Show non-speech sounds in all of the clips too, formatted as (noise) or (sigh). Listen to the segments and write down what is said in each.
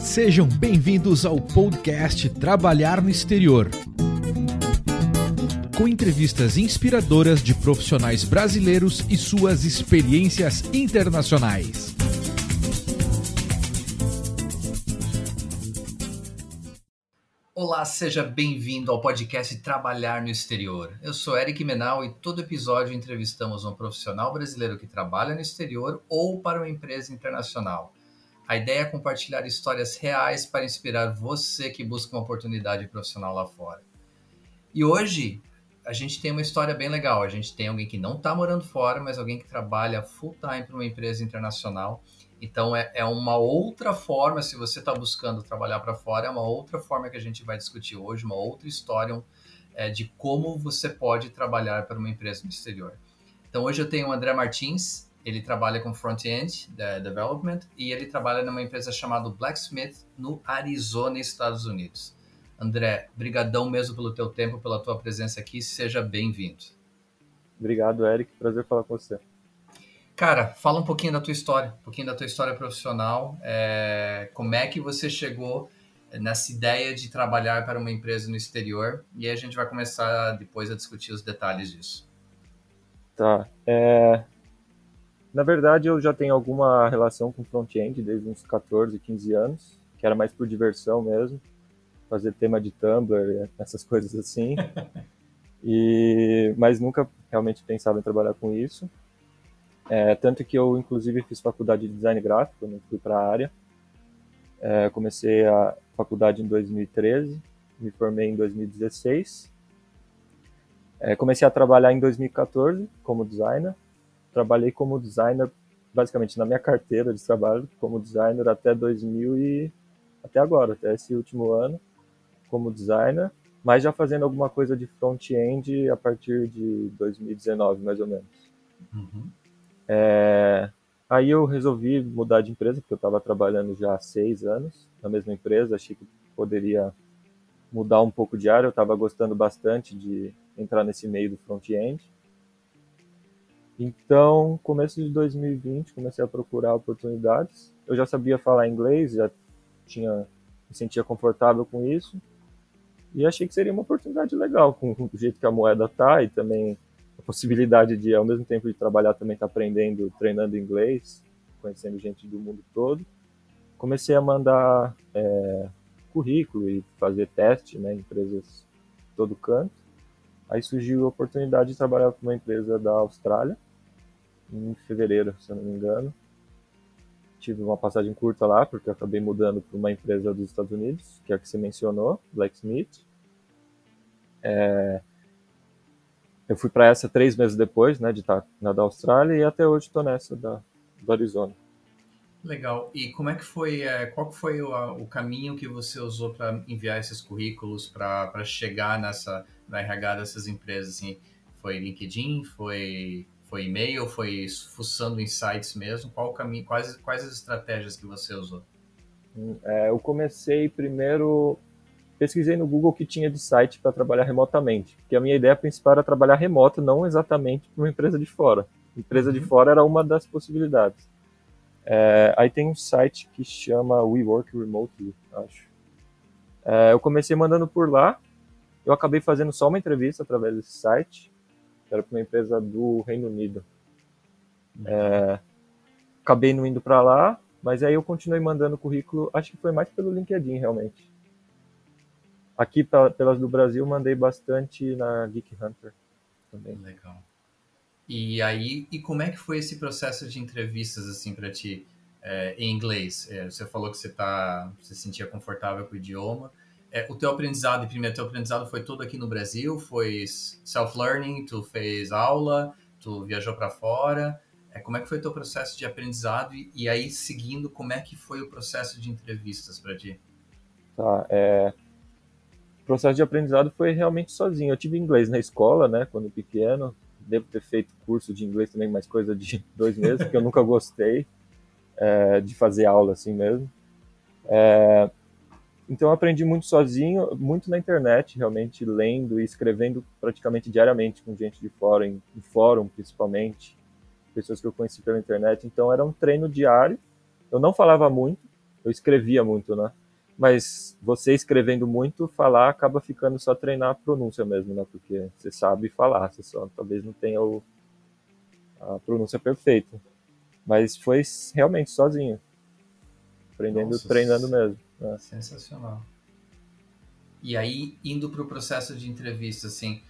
Sejam bem-vindos ao podcast Trabalhar no Exterior. Com entrevistas inspiradoras de profissionais brasileiros e suas experiências internacionais. Olá, seja bem-vindo ao podcast Trabalhar no Exterior. Eu sou Eric Menal e todo episódio entrevistamos um profissional brasileiro que trabalha no exterior ou para uma empresa internacional. A ideia é compartilhar histórias reais para inspirar você que busca uma oportunidade profissional lá fora. E hoje a gente tem uma história bem legal. A gente tem alguém que não está morando fora, mas alguém que trabalha full time para uma empresa internacional. Então é, é uma outra forma, se você está buscando trabalhar para fora, é uma outra forma que a gente vai discutir hoje, uma outra história é, de como você pode trabalhar para uma empresa no exterior. Então hoje eu tenho o André Martins, ele trabalha com front-end development e ele trabalha numa empresa chamada Blacksmith no Arizona, Estados Unidos. André, brigadão mesmo pelo teu tempo, pela tua presença aqui, seja bem-vindo. Obrigado, Eric, prazer falar com você. Cara, fala um pouquinho da tua história, um pouquinho da tua história profissional, é, como é que você chegou nessa ideia de trabalhar para uma empresa no exterior e aí a gente vai começar depois a discutir os detalhes disso. Tá, é, na verdade, eu já tenho alguma relação com front-end desde uns 14, 15 anos, que era mais por diversão mesmo, fazer tema de Tumblr, essas coisas assim. (laughs) E, mas nunca realmente pensava em trabalhar com isso. É, tanto que eu, inclusive, fiz faculdade de design gráfico, não fui para a área. É, comecei a faculdade em 2013, me formei em 2016. É, comecei a trabalhar em 2014 como designer trabalhei como designer, basicamente na minha carteira de trabalho como designer até 2000 e até agora, até esse último ano como designer, mas já fazendo alguma coisa de front-end a partir de 2019, mais ou menos. Uhum. É, aí eu resolvi mudar de empresa, porque eu estava trabalhando já há seis anos na mesma empresa, achei que poderia mudar um pouco de área, eu estava gostando bastante de entrar nesse meio do front-end. Então, começo de 2020, comecei a procurar oportunidades. Eu já sabia falar inglês, já tinha me sentia confortável com isso. E achei que seria uma oportunidade legal, com o jeito que a moeda tá e também a possibilidade de, ao mesmo tempo de trabalhar, também estar tá aprendendo, treinando inglês, conhecendo gente do mundo todo. Comecei a mandar é, currículo e fazer teste né, em empresas todo canto. Aí surgiu a oportunidade de trabalhar com uma empresa da Austrália, em fevereiro, se eu não me engano. Tive uma passagem curta lá, porque acabei mudando para uma empresa dos Estados Unidos, que é a que você mencionou, Blacksmith. É... Eu fui para essa três meses depois, né, de estar na da Austrália, e até hoje estou nessa da, do Arizona. Legal. E como é que foi, é, qual foi o, o caminho que você usou para enviar esses currículos para chegar nessa, na RH dessas empresas? Assim, foi LinkedIn? Foi foi e-mail? Foi fuçando em sites mesmo? Qual o caminho? Quais, quais as estratégias que você usou? Hum, é, eu comecei primeiro pesquisei no Google o que tinha de site para trabalhar remotamente, porque a minha ideia principal era trabalhar remoto, não exatamente para uma empresa de fora. Empresa uhum. de fora era uma das possibilidades. É, aí tem um site que chama We Work Remotely, acho. É, eu comecei mandando por lá, eu acabei fazendo só uma entrevista através desse site, era para uma empresa do Reino Unido. É, acabei não indo para lá, mas aí eu continuei mandando currículo, acho que foi mais pelo LinkedIn realmente. Aqui pelas do Brasil mandei bastante na Geek Hunter também. Legal. E aí, e como é que foi esse processo de entrevistas assim para ti é, em inglês? É, você falou que você tá, você se sentia confortável com o idioma é, o teu aprendizado, primeiro, teu aprendizado foi todo aqui no Brasil? Foi self-learning? Tu fez aula? Tu viajou para fora? É, como é que foi o teu processo de aprendizado? E, e, aí, seguindo, como é que foi o processo de entrevistas para ti? Tá, é... O processo de aprendizado foi realmente sozinho. Eu tive inglês na escola, né, quando pequeno. Devo ter feito curso de inglês também, mais coisa de (laughs) dois meses, porque eu nunca gostei é, de fazer aula assim mesmo. É, então eu aprendi muito sozinho, muito na internet, realmente lendo e escrevendo praticamente diariamente com gente de fora, em, em fórum principalmente, pessoas que eu conheci pela internet. Então era um treino diário. Eu não falava muito, eu escrevia muito, né? Mas você escrevendo muito, falar acaba ficando só treinar a pronúncia mesmo, né? Porque você sabe falar, você só talvez não tenha o, a pronúncia perfeita. Mas foi realmente sozinho. Aprendendo, Nossa, treinando mesmo. Né? Sensacional. E aí, indo para o processo de entrevista, assim,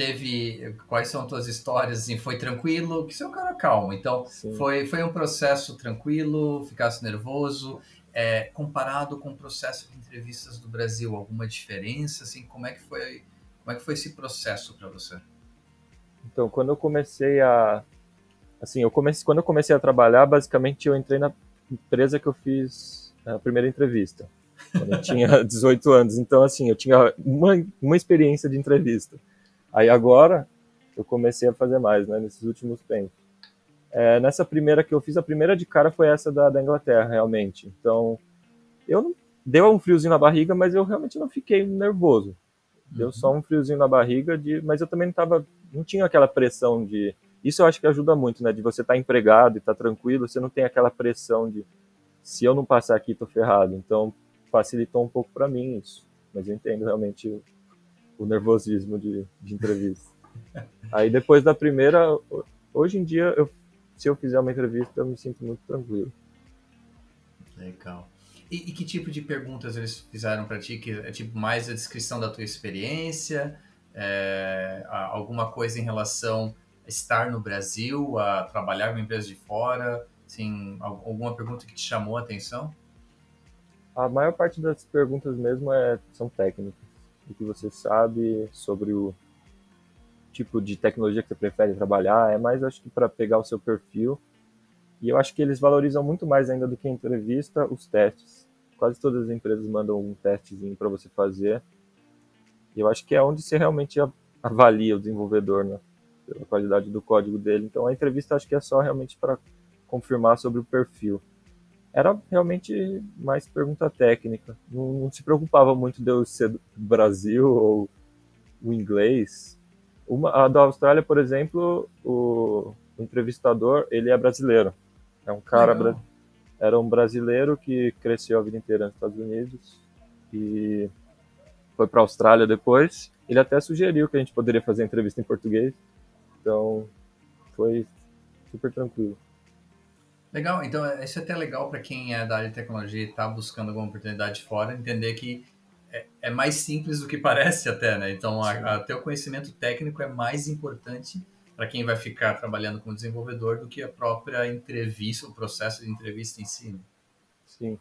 teve quais são tuas histórias assim foi tranquilo que você é um cara calmo então foi foi um processo tranquilo ficasse nervoso é, comparado com o processo de entrevistas do Brasil alguma diferença assim como é que foi como é que foi esse processo para você então quando eu comecei a assim eu comecei quando eu comecei a trabalhar basicamente eu entrei na empresa que eu fiz a primeira entrevista quando eu tinha (laughs) 18 anos então assim eu tinha uma, uma experiência de entrevista Aí agora eu comecei a fazer mais, né, nesses últimos tempos. É, nessa primeira que eu fiz, a primeira de cara foi essa da, da Inglaterra, realmente. Então, eu não, deu um friozinho na barriga, mas eu realmente não fiquei nervoso. Deu uhum. só um friozinho na barriga, de, mas eu também não tava, não tinha aquela pressão de. Isso eu acho que ajuda muito, né? De você estar tá empregado e estar tá tranquilo, você não tem aquela pressão de se eu não passar aqui, tô ferrado. Então, facilitou um pouco para mim isso. Mas eu entendo realmente o nervosismo de, de entrevista. (laughs) Aí depois da primeira, hoje em dia, eu, se eu fizer uma entrevista, eu me sinto muito tranquilo. Legal. E, e que tipo de perguntas eles fizeram para ti? Que é tipo mais a descrição da tua experiência, é, alguma coisa em relação a estar no Brasil, a trabalhar em uma empresa de fora? Assim, alguma pergunta que te chamou a atenção? A maior parte das perguntas mesmo é, são técnicas o que você sabe sobre o tipo de tecnologia que você prefere trabalhar, é mais acho que para pegar o seu perfil. E eu acho que eles valorizam muito mais ainda do que a entrevista os testes. Quase todas as empresas mandam um testezinho para você fazer. E eu acho que é onde você realmente avalia o desenvolvedor, né? Pela qualidade do código dele. Então a entrevista acho que é só realmente para confirmar sobre o perfil era realmente mais pergunta técnica. Não, não, se preocupava muito de eu ser do Brasil ou o inglês. Uma, a da Austrália, por exemplo, o, o entrevistador, ele é brasileiro. É um cara... Bra, era um brasileiro que cresceu a vida inteira nos Estados Unidos e foi para a Austrália depois. Ele até sugeriu que a gente poderia fazer entrevista em português. Então, foi super tranquilo. Legal, então é, isso é até legal para quem é da área de tecnologia e está buscando alguma oportunidade fora, entender que é, é, mais simples do que parece até, né? Então, até o conhecimento técnico é mais importante para quem vai ficar trabalhando como desenvolvedor do que a própria entrevista, o processo de entrevista em si. Né? Sim.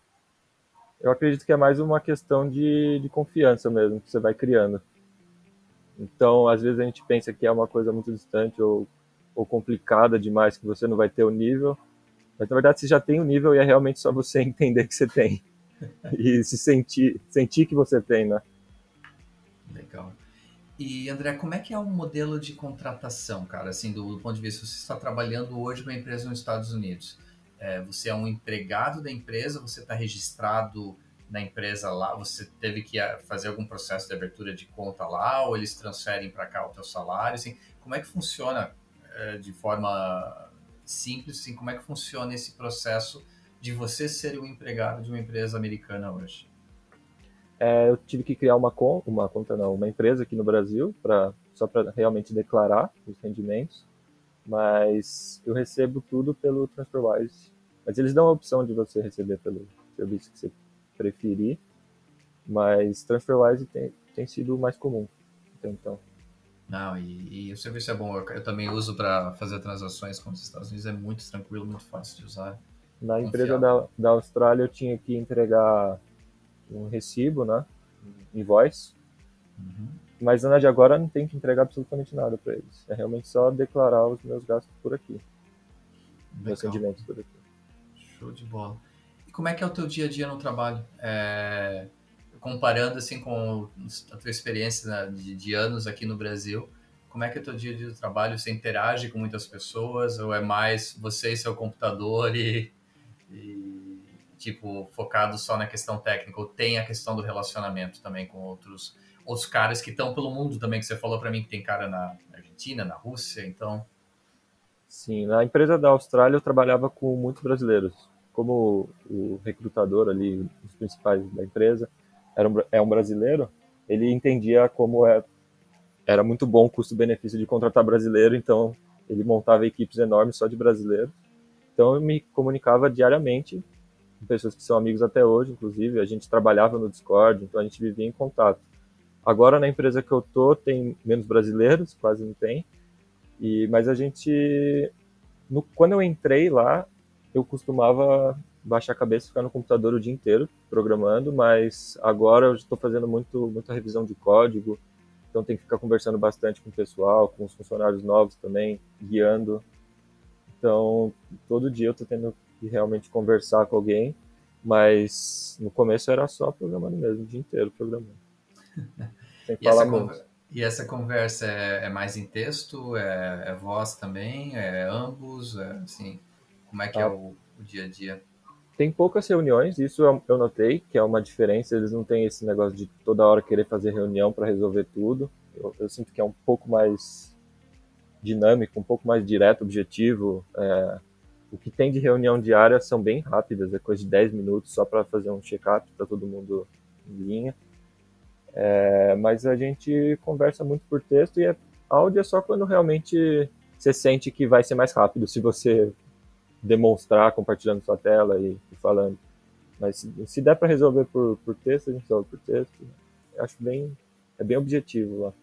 Eu acredito que é mais uma questão de, de confiança mesmo, que você vai criando. Então, às vezes a gente pensa que é uma coisa muito distante ou, ou complicada demais, que você não vai ter o nível, mas na verdade você já tem o um nível e é realmente só você (laughs) entender que você tem. e se sentir, sentir que você tem, né? Legal. E André, como é que é o modelo de contratação, cara? Assim, do, do, ponto de vista, você está trabalhando hoje numa empresa nos Estados Unidos. É, você é um empregado da empresa, você está registrado na empresa lá, você teve que ah, fazer algum processo de abertura de conta lá, ou eles transferem para cá o teu salário, assim, como é que funciona é, de forma simples, assim, como é que funciona esse processo de você ser o empregado de uma empresa americana hoje? É, eu tive que criar uma conta, uma conta não, uma empresa aqui no Brasil, pra, só para realmente declarar os rendimentos, mas eu recebo tudo pelo TransferWise. Mas eles dão a opção de você receber pelo serviço que você preferir, mas TransferWise tem, tem sido o mais comum até então. Não, e, e, o serviço é bom. Eu, eu também uso para fazer transações com os Estados Unidos. É muito tranquilo, muito fácil de usar. Na empresa da, da Austrália eu tinha que entregar um recibo, né? Invoice. Uhum. Mas na de agora não tem que entregar absolutamente nada para eles. É realmente só declarar os meus gastos por aqui. Legal. Meus rendimentos por aqui. Show de bola. E como é que é o teu dia a dia no trabalho? É comparando assim com a tua experiência né, de, de, anos aqui no Brasil, como é que é o teu dia de trabalho? Você interage com muitas pessoas ou é mais você e seu computador e, e tipo focado só na questão técnica? Ou tem a questão do relacionamento também com outros outros caras que estão pelo mundo também que você falou para mim que tem cara na Argentina, na Rússia, então Sim, na empresa da Austrália eu trabalhava com muitos brasileiros como o recrutador ali, os principais da empresa, era um, é um brasileiro, ele entendia como é, era muito bom o custo-benefício de contratar brasileiro, então ele montava equipes enormes só de brasileiros. Então eu me comunicava diariamente com pessoas que são amigos até hoje, inclusive, a gente trabalhava no Discord, então a gente vivia em contato. Agora na empresa que eu tô tem menos brasileiros, quase não tem. E mas a gente no, quando eu entrei lá, eu costumava baixar a cabeça e ficar no computador o dia inteiro programando, mas agora eu estou fazendo muito muita revisão de código, então tem que ficar conversando bastante com o pessoal, com os funcionários novos também, guiando. Então, todo dia eu estou tendo que realmente conversar com alguém, mas no começo era só programando mesmo, o dia inteiro programando. (laughs) Sem e, falar essa muito. e essa conversa é, é mais em texto, é, é, voz também, é ambos, é, assim, como é que é ah, é o, o, dia a dia? Tem poucas reuniões, isso eu, notei, que é uma diferença, eles não têm esse negócio de toda hora querer fazer reunião para resolver tudo. Eu, eu, sinto que é um pouco mais dinâmico, um pouco mais direto, objetivo. É, o que tem de reunião diária são bem rápidas, é coisa de 10 minutos só para fazer um check-up, para todo mundo em linha. É, mas a gente conversa muito por texto e é, áudio é só quando realmente você sente que vai ser mais rápido se você demonstrar compartilhando sua tela e, e falando. Mas se, se der para resolver por, por texto, a gente resolve por texto. Eu acho bem é bem objetivo lá.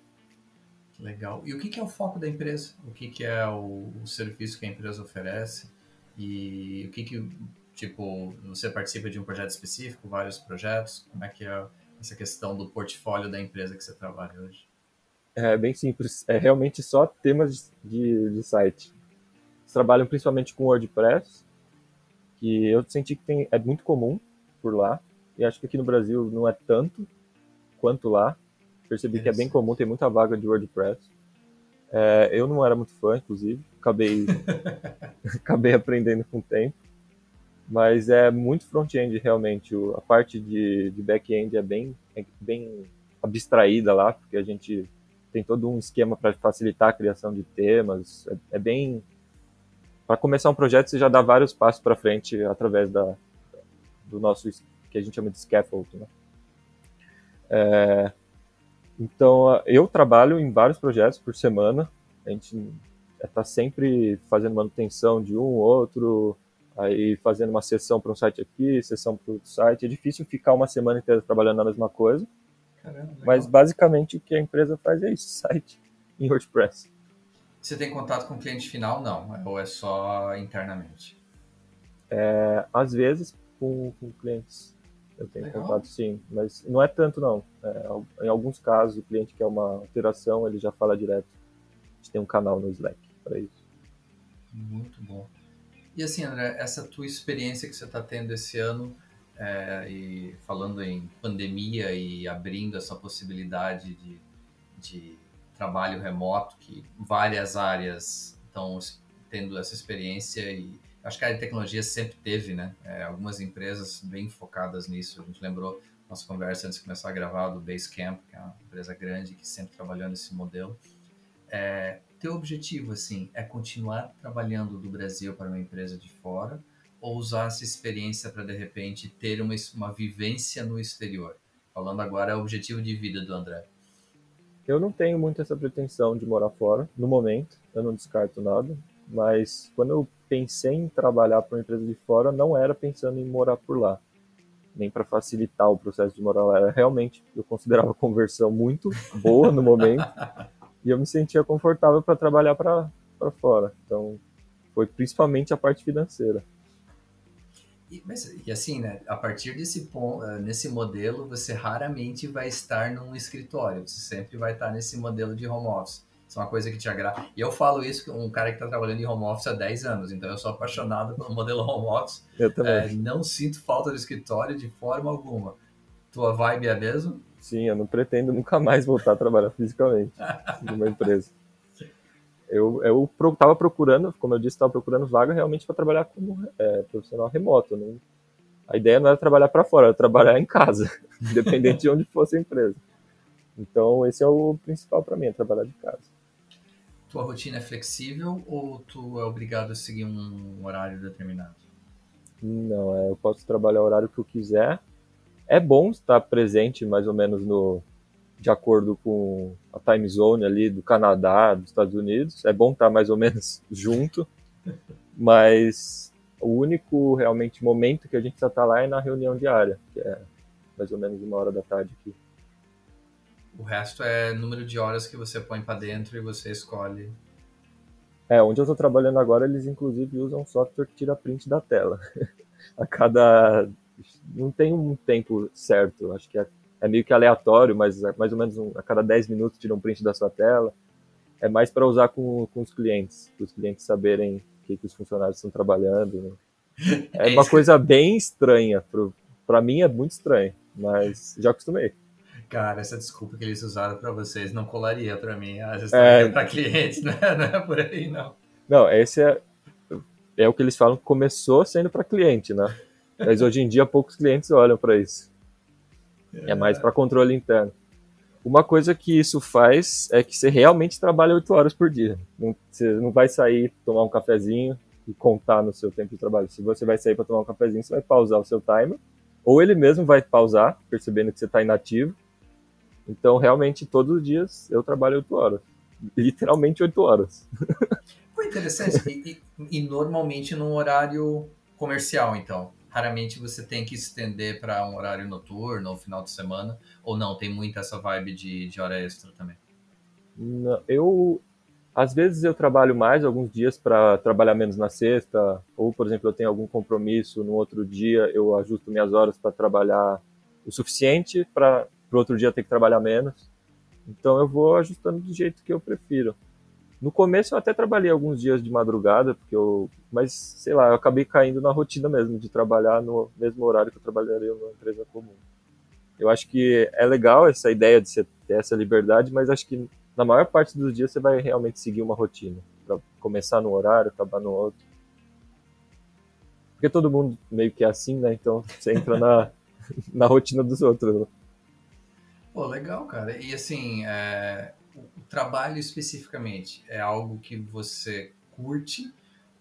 Legal. E o que, que é o foco da empresa? O que, que é o, o serviço que a empresa oferece? E o que que, tipo, você participa de um projeto específico, vários projetos? Como é que é essa questão do portfólio da empresa que você trabalha hoje? É bem simples. É realmente só temas de, de site. Trabalham principalmente com WordPress, que eu senti que tem, é muito comum por lá. E acho que aqui no Brasil não é tanto quanto lá. Percebi que é bem comum, tem muita vaga de WordPress. É, eu não era muito fã, inclusive, acabei, (laughs) acabei aprendendo com o tempo, mas é muito front-end realmente. A parte de, de back-end é bem, é bem abstraída lá, porque a gente tem todo um esquema para facilitar a criação de temas. É, é bem. Para começar um projeto, você já dá vários passos para frente através da, do nosso que a gente chama de scaffold. Né? É, então, eu trabalho em vários projetos por semana. A gente está sempre fazendo manutenção de um ou outro, aí fazendo uma sessão para um site aqui, sessão para outro site. É difícil ficar uma semana inteira trabalhando na mesma coisa. Caramba, mas basicamente o que a empresa faz é isso, (laughs) site em WordPress. Você tem contato com o cliente final? Não, ou é só internamente? É, às vezes com, com clientes eu tenho Legal. contato sim, mas não é tanto não. É, em alguns casos, o cliente quer uma alteração, ele já fala direto. A gente tem um canal no Slack para isso. Muito bom. E assim, André, essa tua experiência que você está tendo esse ano, é, e falando em pandemia e abrindo essa possibilidade de, de trabalho remoto, que várias áreas estão tendo essa experiência e acho que a tecnologia sempre teve, né? É, algumas empresas bem focadas nisso. A gente lembrou nossa conversa antes de começar a gravar do Basecamp, que é uma empresa grande que sempre trabalhou nesse modelo. É, teu objetivo, assim, é continuar trabalhando do Brasil para uma empresa de fora ou usar essa experiência para, de repente, ter uma, uma vivência no exterior? Falando agora, é o objetivo de vida do André. Eu não tenho muito essa pretensão de morar fora, no momento, eu não descarto nada, mas quando eu pensei em trabalhar para uma empresa de fora, não era pensando em morar por lá, nem para facilitar o processo de morar lá. Era realmente, eu considerava a conversão muito boa no momento (laughs) e eu me sentia confortável para trabalhar para fora. Então, foi principalmente a parte financeira. E, mas, e assim, né, a partir desse ponto, eh, nesse modelo, você raramente vai estar num escritório, você sempre vai estar nesse modelo de home office. Isso é uma coisa que te agrada. E eu falo isso com um cara que está trabalhando em home office há 10 anos, então eu sou apaixonado pelo modelo home office. Eu também. É, não sinto falta do escritório de forma alguma. Tua vibe é a mesma? Sim, eu não pretendo nunca mais voltar a trabalhar fisicamente (laughs) numa empresa. Eu, eu estava procurando, como eu disse, estava procurando vaga realmente para trabalhar como é, profissional remoto. Não, a ideia não era trabalhar para fora, era trabalhar em casa, (laughs) independente de onde fosse a empresa. Então, esse é o principal para mim, é trabalhar de casa tua rotina é flexível ou tu é obrigado a seguir um horário determinado? Não, é, eu posso trabalhar o horário que eu quiser. É bom estar presente mais ou menos no de acordo com a time zone ali do Canadá, dos Estados Unidos. É bom estar mais ou menos (laughs) junto, mas o único realmente momento que a gente precisa estar lá é na reunião diária, que é mais ou menos uma hora da tarde aqui. O resto é número de horas que você põe para dentro e você escolhe. É, onde eu estou trabalhando agora, eles inclusive usam um software que tira print da tela. (laughs) a cada. Não tem um tempo certo, acho que é, é meio que aleatório, mas é mais ou menos um, a cada 10 minutos tira um print da sua tela. É mais para usar com, com os clientes, para os clientes saberem o que, que os funcionários estão trabalhando. Né? (laughs) É, é uma coisa bem estranha, para mim é muito estranho, mas já acostumei. Cara, essa desculpa que eles usaram para vocês não colaria para mim. Às vezes é... para clientes, (laughs) né? não é por aí, não. Não, esse é, é o que eles falam que começou sendo para cliente, né? Mas hoje em dia poucos clientes olham para isso. É, é mais para controle interno. Uma coisa que isso faz é que você realmente trabalha oito horas por dia. Não, você não vai sair, tomar um cafezinho e contar no seu tempo de trabalho. Se você vai sair para tomar um cafezinho, você vai pausar o seu timer, ou ele mesmo vai pausar, percebendo que você está inativo, então, realmente, todos os dias eu trabalho oito horas. Literalmente oito horas. Pô, interessante. (laughs) E, e, e, normalmente num horário comercial, então. Raramente você tem que estender para um horário noturno ou final de semana. Ou não, tem muita essa vibe de, de hora extra também. Não, eu. Às vezes eu trabalho mais alguns dias para trabalhar menos na sexta, ou por exemplo, eu tenho algum compromisso no outro dia, eu ajusto minhas horas para trabalhar o suficiente para para outro dia ter que trabalhar menos. Então eu vou ajustando do jeito que eu prefiro. No começo eu até trabalhei alguns dias de madrugada, porque eu, mas sei lá, eu acabei caindo na rotina mesmo de trabalhar no mesmo horário que eu trabalharia numa empresa comum. Eu acho que é legal essa ideia de você ter essa liberdade, mas acho que na maior parte dos dias você vai realmente seguir uma rotina, para começar num horário, acabar no outro. Porque todo mundo meio que é assim, né? Então (laughs) você entra na, na rotina dos outros. Né? Pô, legal, cara. E assim, é, trabalho especificamente é algo que você curte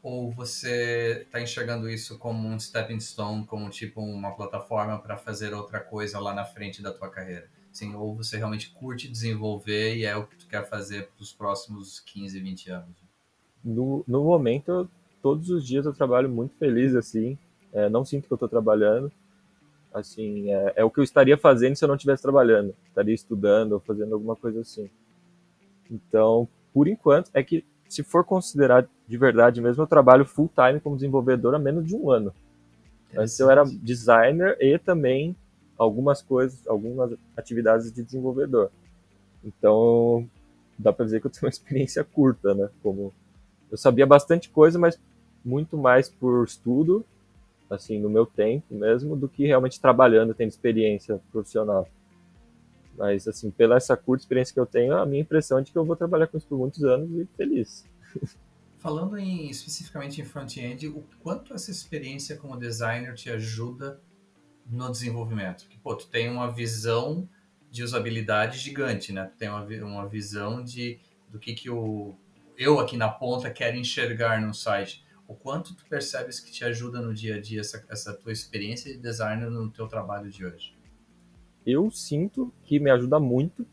ou você está enxergando isso como um stepping stone, como tipo uma plataforma para fazer outra coisa lá na frente da tua carreira? Assim, ou você realmente curte desenvolver e é o que tu quer fazer para os próximos 15, 20 anos? No, no momento, todos os dias eu trabalho muito feliz assim. É, não sinto que eu estou trabalhando Assim, é, é, o que eu estaria fazendo se eu não estivesse trabalhando. Estaria estudando ou fazendo alguma coisa assim. Então, por enquanto, é que se for considerar de verdade mesmo, eu trabalho full time como desenvolvedor há menos de um ano. Antes eu era designer e também algumas coisas, algumas atividades de desenvolvedor. Então, dá para dizer que eu tenho uma (laughs) experiência curta, né? Como eu sabia bastante coisa, mas muito mais por estudo assim, no meu tempo mesmo, do que realmente trabalhando, tendo experiência profissional. Mas, assim, pela essa curta experiência que eu tenho, a minha impressão é de que eu vou trabalhar com isso por muitos anos e feliz. (laughs) Falando em, especificamente em front-end, o quanto essa experiência como designer te ajuda no desenvolvimento? Que, pô, tu tem uma visão de usabilidade gigante, né? Tu tem uma, uma visão de do que, que o, eu aqui na ponta quero enxergar no site o quanto tu percebes que te ajuda no dia a dia essa, essa tua experiência de designer no teu trabalho de hoje? Eu sinto que me ajuda muito,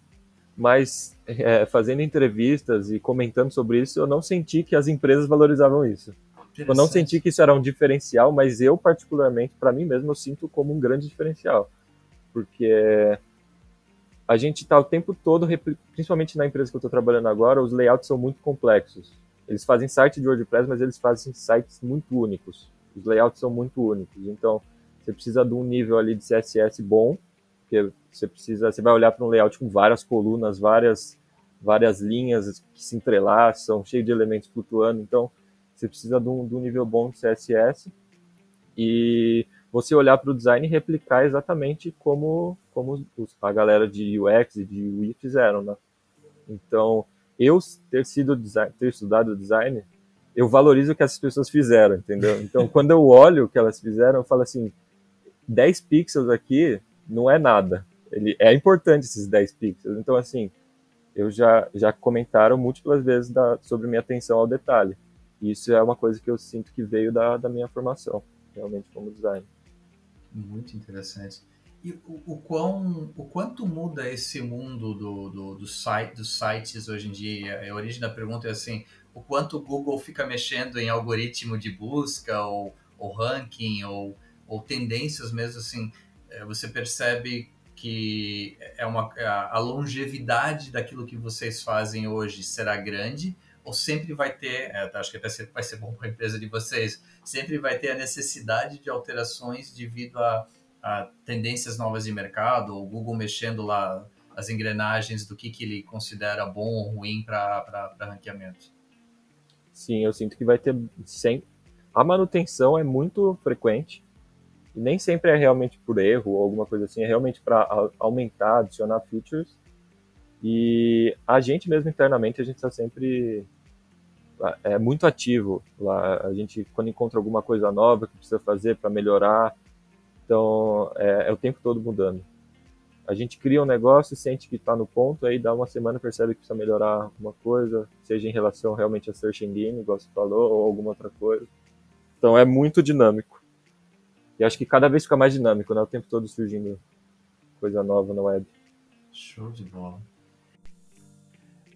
mas é, fazendo entrevistas e comentando sobre isso, eu não senti que as empresas valorizavam isso. Eu não senti que isso era um diferencial, mas eu particularmente, para mim mesmo, eu sinto como um grande diferencial, porque a gente está o tempo todo, principalmente na empresa que eu estou trabalhando agora, os layouts são muito complexos. Eles fazem site de WordPress, mas eles fazem sites muito únicos. Os layouts são muito únicos. Então, você precisa de um nível ali de CSS bom, porque você precisa, você vai olhar para um layout com várias colunas, várias várias linhas que se entrelaçam, cheio de elementos flutuando. Então, você precisa de um, de um nível bom de CSS e você olhar para o design e replicar exatamente como, como a galera de UX e de UI fizeram, né? Então, eu ter sido design, ter estudado design, eu valorizo o que essas pessoas fizeram, entendeu? Então, (laughs) quando eu olho o que elas fizeram, eu falo assim, 10 pixels aqui não é nada. Ele é importante esses 10 pixels. Então, assim, eu já já comentaram múltiplas vezes da, sobre minha atenção ao detalhe. E isso é uma coisa que eu sinto que veio da, da minha formação. realmente como design. Muito interessante. E o, o, quão, o quanto muda esse mundo do, do, do site, dos sites hoje em dia? A origem da pergunta é assim, o quanto o Google fica mexendo em algoritmo de busca ou, ou ranking ou, ou tendências mesmo assim, você percebe que é uma, é a longevidade daquilo que vocês fazem hoje será grande ou sempre vai ter, é, acho que até vai ser bom para a empresa de vocês, sempre vai ter a necessidade de alterações devido a, a tendências novas de mercado, o Google mexendo lá as engrenagens do que, que ele considera bom ou ruim para ranqueamento. Sim, eu sinto que vai ter sempre. A manutenção é muito frequente, e nem sempre é realmente por erro ou alguma coisa assim, é realmente para aumentar, adicionar features. E a gente mesmo internamente, a gente está sempre é muito ativo lá. A gente, quando encontra alguma coisa nova que precisa fazer para melhorar, então é, é, o tempo todo mudando. A gente cria um negócio, sente que está no ponto, aí dá uma semana percebe que precisa melhorar alguma coisa, seja em relação realmente a search engine, igual você falou, ou alguma outra coisa. Então é muito dinâmico. E acho que cada vez fica mais dinâmico, né? O tempo todo surgindo coisa nova na web. Show de bola.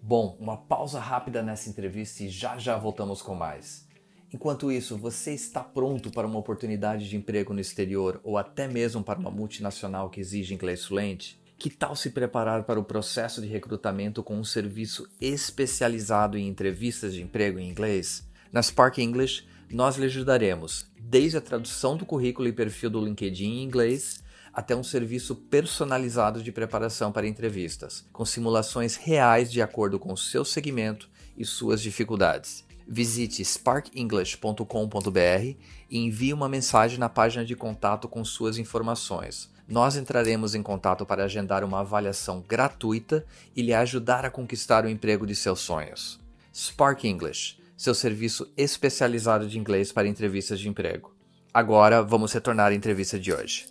Bom, uma pausa rápida nessa entrevista e já já voltamos com mais. Enquanto isso, você está pronto para uma oportunidade de emprego no exterior ou até mesmo para uma multinacional que exige inglês fluente? Que tal se preparar para o processo de recrutamento com um serviço especializado em entrevistas de emprego em inglês? Na Spark English, nós lhe ajudaremos desde a tradução do currículo e perfil do LinkedIn em inglês até um serviço personalizado de preparação para entrevistas, com simulações reais de acordo com o seu segmento e suas dificuldades. Visite sparkenglish.com.br e envie uma mensagem na página de contato com suas informações. Nós entraremos em contato para agendar uma avaliação gratuita e lhe ajudar a conquistar o emprego de seus sonhos. Spark English seu serviço especializado de inglês para entrevistas de emprego. Agora vamos retornar à entrevista de hoje.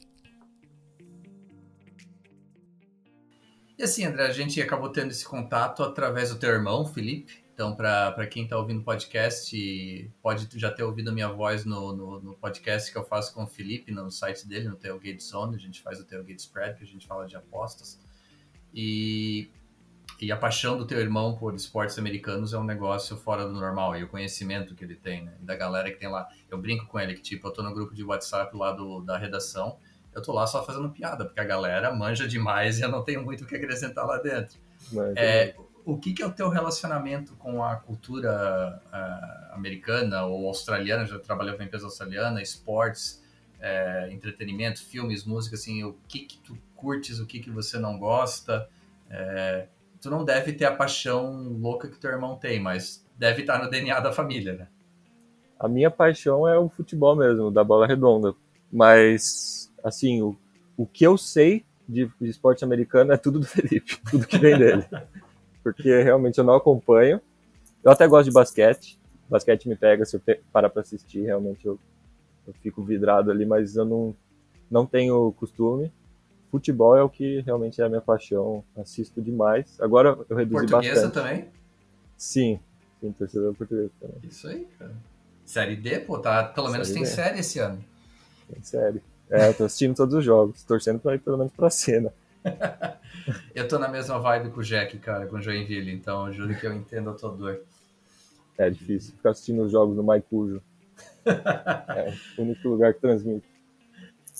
E assim, André, a gente acabou tendo esse contato através do teu irmão, Felipe. Então, para quem está ouvindo o podcast, pode já ter ouvido a minha voz no, no, no, podcast que eu faço com o Felipe no site dele, no Tailgate Zone. A gente faz o Tailgate Spread, que a gente fala de apostas. E e a paixão do teu irmão por esportes americanos é um negócio fora do normal, e o conhecimento que ele tem, né? E da galera que tem lá. Eu brinco com ele que, tipo, eu tô no grupo de WhatsApp lá do, da redação, eu tô lá só fazendo piada, porque a galera manja demais e eu não tenho muito o que acrescentar lá dentro. É, o que, que, é o teu relacionamento com a cultura uh, americana ou australiana? Já trabalhou com empresa australiana, esportes, é, entretenimento, filmes, música, assim, o que, que tu curtes, o que, que você não gosta? É, tu não deve ter a paixão louca que teu irmão tem, mas deve estar no DNA da família, né? A minha paixão é o futebol mesmo, da bola redonda. Mas, assim, o, o que eu sei de, de esporte americano é tudo do (laughs) Felipe, tudo que vem dele. Porque realmente eu não acompanho. Eu até gosto de basquete. Basquete me pega se eu parar para assistir, realmente eu, eu fico vidrado ali, mas eu não, não tenho costume futebol é o que realmente é a minha paixão. Assisto demais. Agora eu reduzi Portuguesa bastante. também? Sim, sim, torcedor português também. Isso aí, cara. Série D, pô, tá, pelo menos série tem D. série esse ano. Tem série. É, eu tô assistindo todos os jogos, torcendo pra ir pelo menos pra cena. (laughs) eu tô na mesma vibe com o Jack, cara, com o Joinville, então juro que eu entendo a tua dor. É difícil ficar assistindo os jogos no Maicujo. (laughs) é o único lugar que transmite.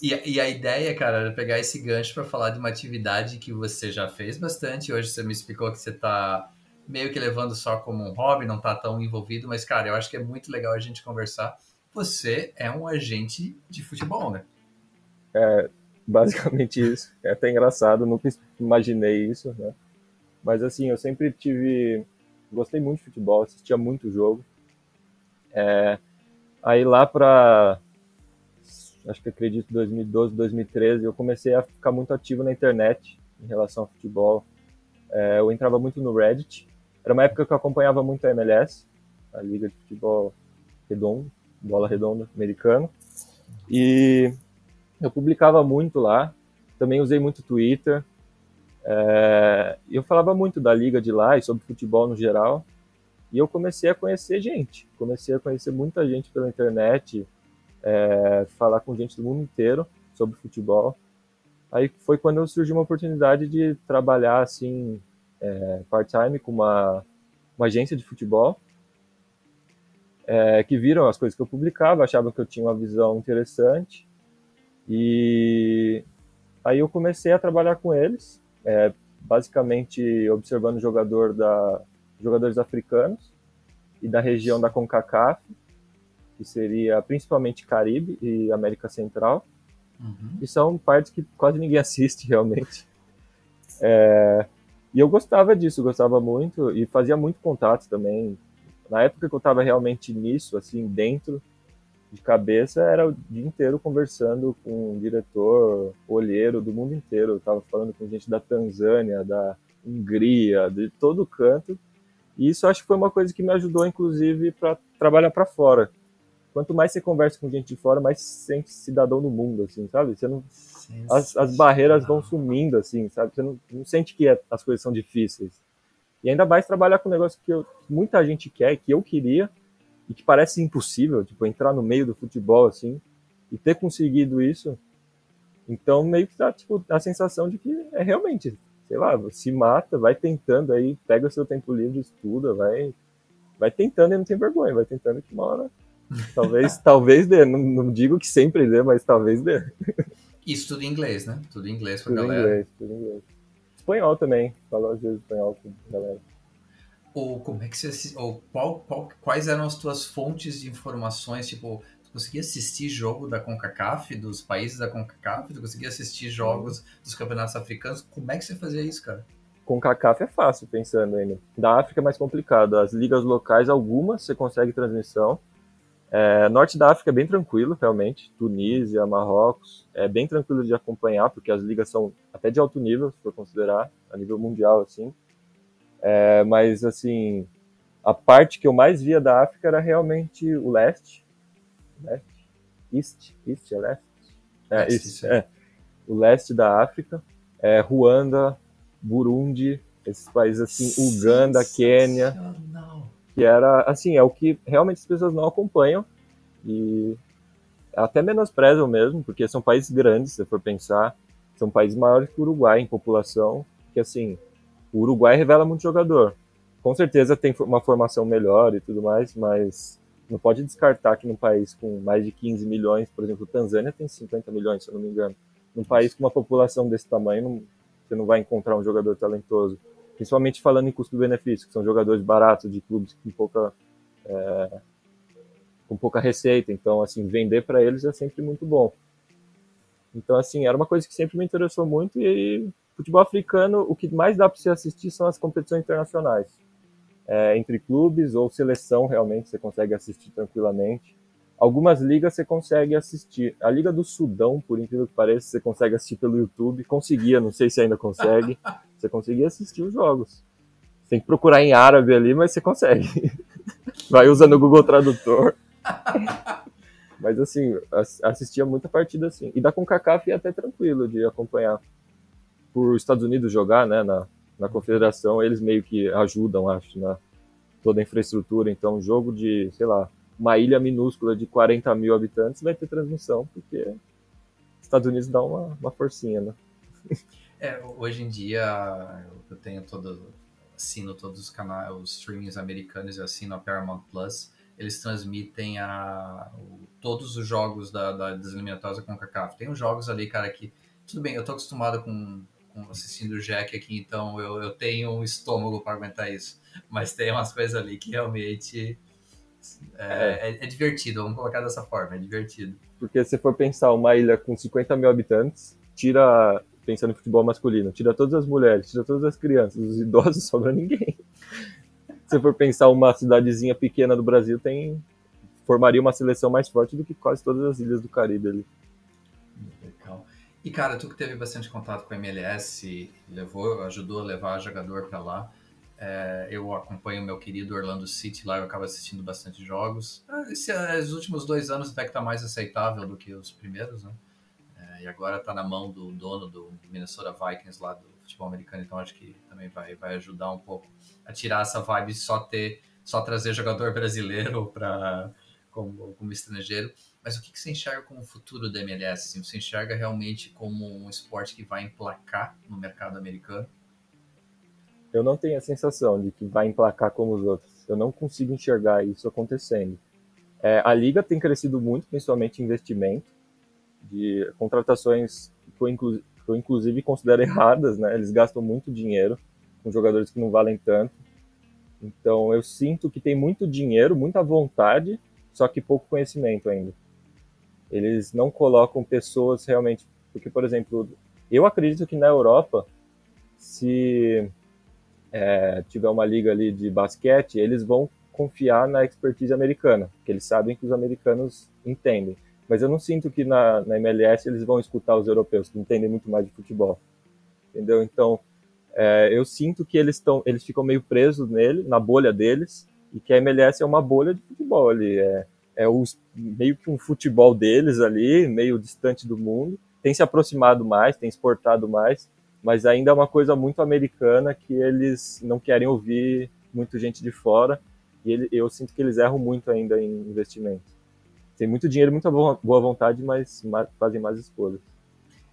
E, e, a ideia, cara, era pegar esse gancho para falar de uma atividade que você já fez bastante. Hoje você me explicou que você está meio que levando só como um hobby, não está tão envolvido, mas, cara, eu acho que é muito legal a gente conversar. Você é um agente de futebol, né? É, basicamente isso. É até engraçado, nunca imaginei isso, né? Mas, assim, eu sempre tive. Gostei muito de futebol, assistia muito jogo. É, aí lá para acho que acredito 2012, 2013, eu comecei a ficar muito ativo na internet em relação ao futebol. É, eu entrava muito no Reddit. Era uma época que eu acompanhava muito a MLS, a Liga de Futebol Redondo, bola redonda americano. E eu publicava muito lá. Também usei muito Twitter. É, eu falava muito da liga de lá e sobre futebol no geral. E eu comecei a conhecer gente. Comecei a conhecer muita gente pela internet é, falar com gente do mundo inteiro sobre futebol. Aí foi quando surgiu uma oportunidade de trabalhar assim é, part-time com uma, uma agência de futebol é, que viram as coisas que eu publicava, achavam que eu tinha uma visão interessante e aí eu comecei a trabalhar com eles, é, basicamente observando jogador da, jogadores africanos e da região da CONCACAF, que seria principalmente Caribe e América Central, uhum. e são partes que quase ninguém (laughs) assiste realmente. É, e eu gostava disso, gostava muito e fazia muito contato também. Na época que eu estava realmente nisso, assim, dentro de cabeça, era o dia inteiro conversando com o diretor, olheiro do mundo inteiro. Eu estava falando com gente da Tanzânia, da Hungria, de todo canto. E isso acho que foi uma coisa que me ajudou, inclusive, para trabalhar para fora. Quanto mais você conversa com gente de fora, mais se sente cidadão do mundo, assim, sabe? Você não, as, as barreiras vão sumindo, assim, sabe? Você não, não sente que é, as coisas são difíceis. E ainda mais trabalhar com um negócio que eu, muita gente quer, que eu queria, e que parece impossível, tipo, entrar no meio do futebol, assim, e ter conseguido isso. Então, meio que dá, tipo, a sensação de que é realmente, sei lá, se mata, vai tentando aí, pega o seu tempo livre, estuda, vai, vai tentando e não tem vergonha, vai tentando que uma hora, talvez, talvez dê, não, não, digo que sempre dê, mas talvez dê. Isso tudo em inglês, né? Tudo em inglês pra tudo galera. Inglês, tudo em inglês. Espanhol também, falo às vezes espanhol com a galera. Ou como é que você ou qual, qual, quais eram as tuas fontes de informações? Tipo, tu conseguia assistir jogo da CONCACAF, dos países da CONCACAF? Tu conseguia assistir jogos dos campeonatos africanos? Como é que você fazia isso, cara? CONCACAF é fácil, pensando ainda. Da África é mais complicado. As ligas locais, algumas você consegue transmissão. É, norte da África é bem tranquilo, realmente. Tunísia, Marrocos, é bem tranquilo de acompanhar, porque as ligas são até de alto nível, se for considerar, a nível mundial, assim. É, mas, assim, a parte que eu mais via da África era realmente o leste. leste? East? East é leste? É, East, é. O leste da África. É, Ruanda, Burundi, esses países assim, Uganda, Quênia que era, assim, é o que realmente as pessoas não acompanham e até menosprezam mesmo, porque são países grandes, se for pensar, são países maiores que o Uruguai em população, que assim, o Uruguai revela muito jogador. Com certeza tem uma formação melhor e tudo mais, mas não pode descartar que num país com mais de 15 milhões, por exemplo, Tanzânia tem 50 milhões, se eu não me engano. Num país com uma população desse tamanho, não, você não vai encontrar um jogador talentoso principalmente falando em custo-benefício, que são jogadores baratos de clubes com pouca é, com pouca receita, então assim vender para eles é sempre muito bom. Então assim era uma coisa que sempre me interessou muito e futebol africano o que mais dá para você assistir são as competições internacionais é, entre clubes ou seleção realmente você consegue assistir tranquilamente. Algumas ligas você consegue assistir. A Liga do Sudão, por incrível que pareça, você consegue assistir pelo YouTube. Conseguia, não sei se ainda consegue. (laughs) Você conseguia assistir os jogos. Você tem que procurar em árabe ali, mas você consegue. (laughs) Vai usando o Google Tradutor. (laughs) mas assim, assistia muita partida assim. E da CONCACAF é até tranquilo de acompanhar. Por Estados Unidos jogar, né, na, na confederação, eles meio que ajudam, acho, na toda a infraestrutura. Então, jogo de, sei lá, uma ilha minúscula de 40 mil habitantes vai ter transmissão, porque Estados Unidos dá uma, uma forcinha, né? (laughs) É, hoje em dia eu tenho todo, assino todos os canais, os streamings americanos, eu assino a Paramount Plus, eles transmitem a, o, todos os jogos da, da, das eliminatórias com o CACAF. Tem uns jogos ali, cara, que, tudo bem, eu tô acostumado com, com assistindo o Jack aqui, então eu, eu tenho um estômago para aguentar isso, mas tem umas coisas ali que realmente é, é. é, é divertido, vamos colocar dessa forma, é divertido. Porque se for pensar uma ilha com 50 mil habitantes, tira pensando em futebol masculino, tira todas as mulheres, tira todas as crianças, os idosos, (laughs) sobra ninguém. Se for pensar uma cidadezinha pequena do Brasil, tem formaria uma seleção mais forte do que quase todas as ilhas do Caribe ali. Legal. E cara, tu que teve bastante contato com a MLS, levou, ajudou a levar jogador para lá. É, eu acompanho meu querido Orlando City lá, eu acabo assistindo bastante jogos. Ah, esse, os últimos dois anos até que tá mais aceitável do que os primeiros, né? Agora está na mão do dono do Minnesota Vikings lá do futebol americano, então acho que também vai, vai ajudar um pouco a tirar essa vibe de só ter, só trazer jogador (laughs) brasileiro para como, como estrangeiro. Mas o que, que você enxerga como futuro da MLS? Assim, você enxerga realmente como um esporte que vai emplacar no mercado americano? Eu não tenho a sensação de que vai emplacar como os outros. Eu não consigo enxergar isso acontecendo. É, a liga tem crescido muito, principalmente investimento, de contratações que eu, que eu inclusive considero (laughs) erradas, né? Eles gastam muito dinheiro com jogadores que não valem tanto. Então eu sinto que tem muito dinheiro, muita vontade, só que pouco conhecimento ainda. Eles não colocam pessoas realmente. Porque, por exemplo, eu acredito que na Europa, se é, tiver uma liga ali de basquete, eles vão confiar na expertise americana, porque eles sabem que os americanos entendem. Mas eu não sinto que na, na MLS eles vão escutar os europeus, que entendem muito mais de futebol. Entendeu? Então, é, eu sinto que eles, estão eles ficam meio presos nele, na bolha deles, e que a MLS é uma bolha de futebol ali. É, é os, meio que um futebol deles ali, meio distante do mundo. Tem se aproximado mais, tem exportado mais, mas ainda é uma coisa muito americana que eles não querem ouvir muita gente de fora. E ele, eu sinto que eles erram muito ainda em investimento. Tem muito dinheiro, muita boa vontade, mas fazem mais escolhas.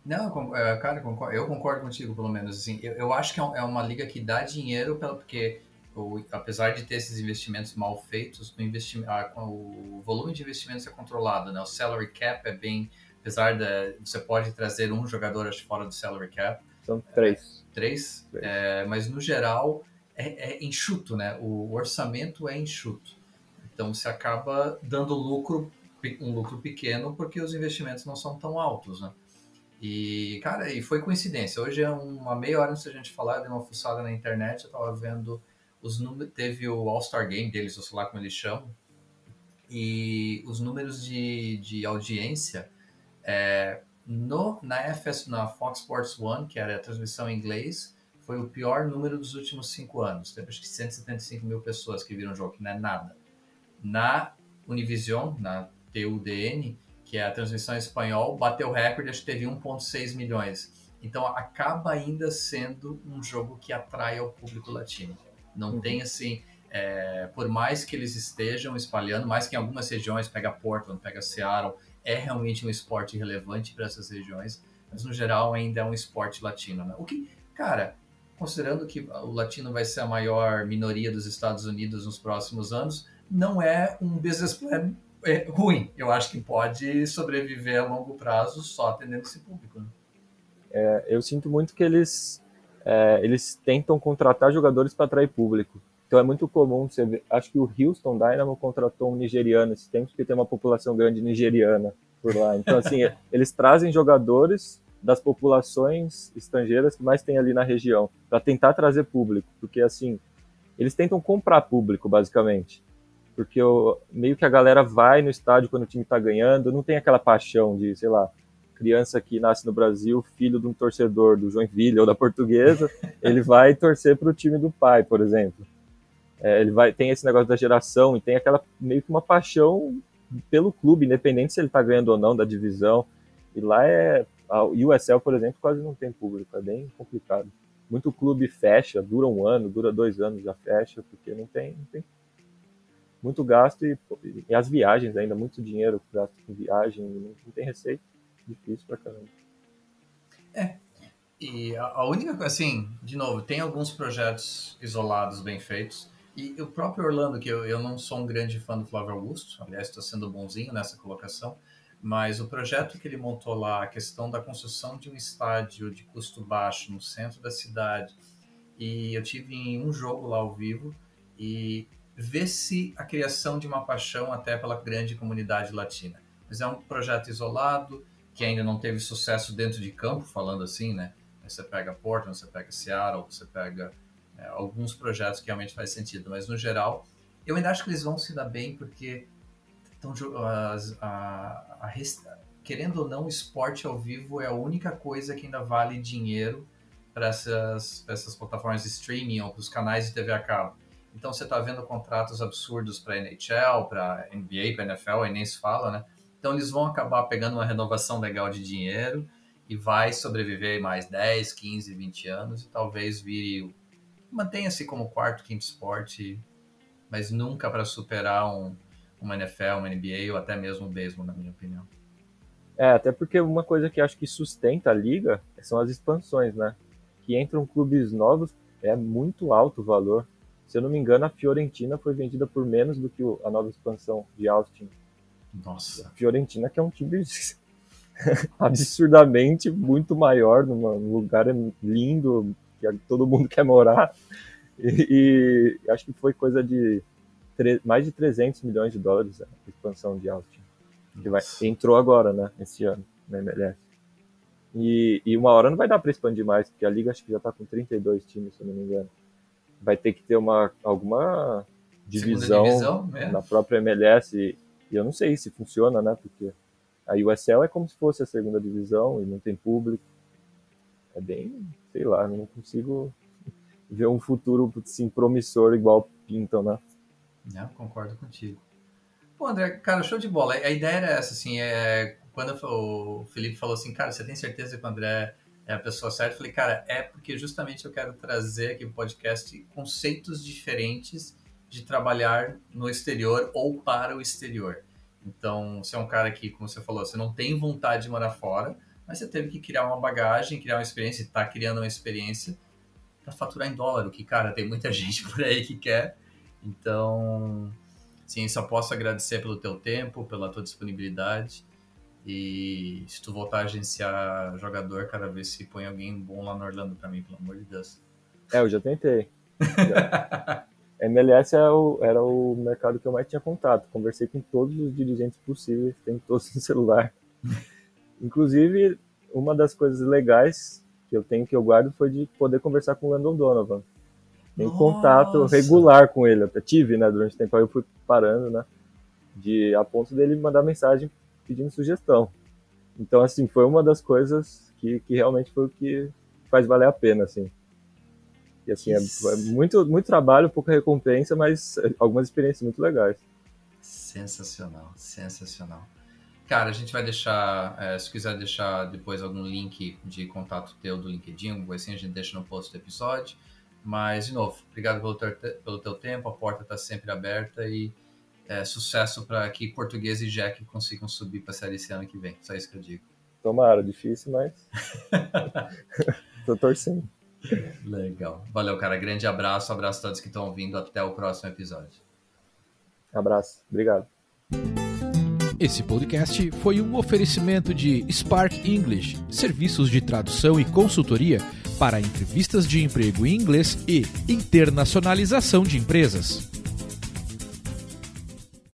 Não, é, cara, eu concordo contigo, pelo menos. Assim, eu, eu acho que é, é uma liga que dá dinheiro, porque o, apesar de ter esses investimentos mal feitos, o, investi a, o volume de investimentos é controlado, né? O salary cap é bem, apesar de você pode trazer um jogador acho, fora do salary cap. São três. É, três, três. É, mas no geral é, é, enxuto, né? O orçamento é enxuto. Então você acaba dando lucro, um lucro pequeno, porque os investimentos não são tão altos, né? E, cara, e foi coincidência. Hoje é uma meia hora antes da gente falar, eu dei uma fuçada na internet, eu tava vendo os números, teve o All-Star Game deles, ou sei lá como eles chamam, e os números de, de audiência é, no, na FS, na Fox Sports One, que era a transmissão em inglês, foi o pior número dos últimos cinco anos. Teve acho que 175 mil pessoas que viram o jogo, que não é nada. Na Univision, na TUDN, que é a transmissão em espanhol, bateu o recorde, acho que teve 1,6 milhões. Então acaba ainda sendo um jogo que atrai ao público latino. Não uhum. tem assim, é, por mais que eles estejam espalhando, mais que em algumas regiões, pega Portland, pega Seattle, é realmente um esporte relevante para essas regiões, mas no geral ainda é um esporte latino. Né? O que, cara, considerando que o latino vai ser a maior minoria dos Estados Unidos nos próximos anos, não é um business plan é, ruim. Eu acho que pode sobreviver a longo prazo só atendendo esse público. Né? É, eu sinto muito que eles é, eles tentam contratar jogadores para atrair público. Então é muito comum você ver, acho que o Houston Dynamo contratou um nigeriano esse tempo porque tem uma população grande nigeriana por lá. Então assim, (laughs) eles trazem jogadores das populações estrangeiras que mais tem ali na região para tentar trazer público, porque assim, eles tentam comprar público basicamente. Porque eu, meio que a galera vai no estádio quando o time está ganhando, não tem aquela paixão de, sei lá, criança que nasce no Brasil, filho de um torcedor do Joinville ou da Portuguesa, (laughs) ele vai torcer para o time do pai, por exemplo. É, ele vai tem esse negócio da geração e tem aquela meio que uma paixão pelo clube, independente se ele está ganhando ou não da divisão. E lá é a USL, por exemplo, quase não tem público, é bem complicado. Muito clube fecha, dura um ano, dura dois anos já fecha, porque não tem, não tem muito gasto e, e as viagens ainda, muito dinheiro gasto com viagem, não, tem receita difícil pra caramba. É. E a, única coisa, assim, de novo, tem alguns projetos isolados bem feitos. E o próprio Orlando, que eu, eu não sou um grande fã do Flávio Augusto, aliás, estou sendo bonzinho nessa colocação, mas o projeto que ele montou lá, a questão da construção de um estádio de custo baixo no centro da cidade, e eu tive um jogo lá ao vivo, e vê-se a criação de uma paixão até pela grande comunidade latina. Mas é um projeto isolado, que ainda não teve sucesso dentro de campo, falando assim, né? Você pega Portland, você pega Seattle, você pega é, alguns projetos que realmente faz sentido, mas no geral, eu ainda acho que eles vão se dar bem porque querendo ou não, esporte ao vivo é a única coisa que ainda vale dinheiro para essas, essas plataformas de streaming ou para os canais de TV a cabo. Então você está vendo contratos absurdos para NHL, para NBA, para NFL, aí nem se fala, né? Então eles vão acabar pegando uma renovação legal de dinheiro e vai sobreviver mais 10, 15, 20 anos e talvez vire mantenha-se como quarto, quinto esporte, mas nunca para superar um, uma NFL, uma NBA ou até mesmo o beisebol, na minha opinião. É, até porque uma coisa que acho que sustenta a liga são as expansões, né? Que entram clubes novos, é muito alto o valor. Se eu não me engano, a Fiorentina foi vendida por menos do que a nova expansão de Austin. Nossa. A Fiorentina, que é um time (laughs) absurdamente muito maior, num lugar lindo, que todo mundo (laughs) quer morar. E, e acho que foi coisa de mais de 300 milhões de dólares a expansão de Austin. Que vai, entrou agora, né, esse ano, na MLS. E, e uma hora não vai dar para expandir mais, porque a liga acho que já está com 32 times, se eu não me engano. Vai ter que ter uma, alguma divisão, divisão é. na própria MLS. E, e eu não sei se funciona, né, porque a USL é como se fosse a segunda divisão e não tem público. É bem, sei lá, não consigo (laughs) ver um futuro assim, promissor igual pintam, né? Não, concordo contigo. Pô, André, cara, show de bola. A ideia era essa, assim, é, quando o Felipe falou assim, cara, você tem certeza que o André é a pessoa certa? Falei, cara, é porque justamente eu quero trazer aqui no podcast conceitos diferentes de trabalhar no exterior ou para o exterior. Então, você é um cara que, como você falou, você não tem vontade de morar fora, mas você teve que criar uma bagagem, criar uma experiência, está criando uma experiência para faturar em dólar, o que, cara, tem muita (laughs) gente por aí que quer. Então, sim, só posso agradecer pelo teu tempo, pela tua disponibilidade. E se tu voltar a agenciar jogador, cara, vê se põe alguém bom lá no Orlando para mim, pelo amor de Deus. É, eu já tentei. Já. (laughs) MLS era é o, era o mercado que eu mais tinha contato. Conversei com todos os dirigentes possíveis, tem todos no celular. Inclusive, uma das coisas legais que eu tenho que eu guardo foi de poder conversar com o Landon Donovan. Tem contato regular com ele. Até tive, né, durante o tempo. Aí eu fui parando, né, de, a ponto dele mandar mensagem pedindo sugestão. Então, assim, foi uma das coisas que, que realmente foi o que faz valer a pena, assim. E assim, é, é, muito, muito trabalho, pouca recompensa, mas algumas experiências muito legais. Sensacional, sensacional. Cara, a gente vai deixar, é, se quiser deixar depois algum link de contato teu do LinkedIn, assim a gente deixa no post do episódio. Mas, de novo, obrigado pelo teu, pelo teu tempo, a porta está sempre aberta e é, sucesso para que Português e Jack consigam subir para a série esse ano que vem. Só isso que eu digo. Tomara, difícil, mas. (laughs) Tô torcendo. Legal. Valeu, cara. Grande abraço. Abraço a todos que estão ouvindo. Até o próximo episódio. Abraço. Obrigado. Esse podcast foi um oferecimento de Spark English, serviços de tradução e consultoria para entrevistas de emprego em inglês e internacionalização de empresas.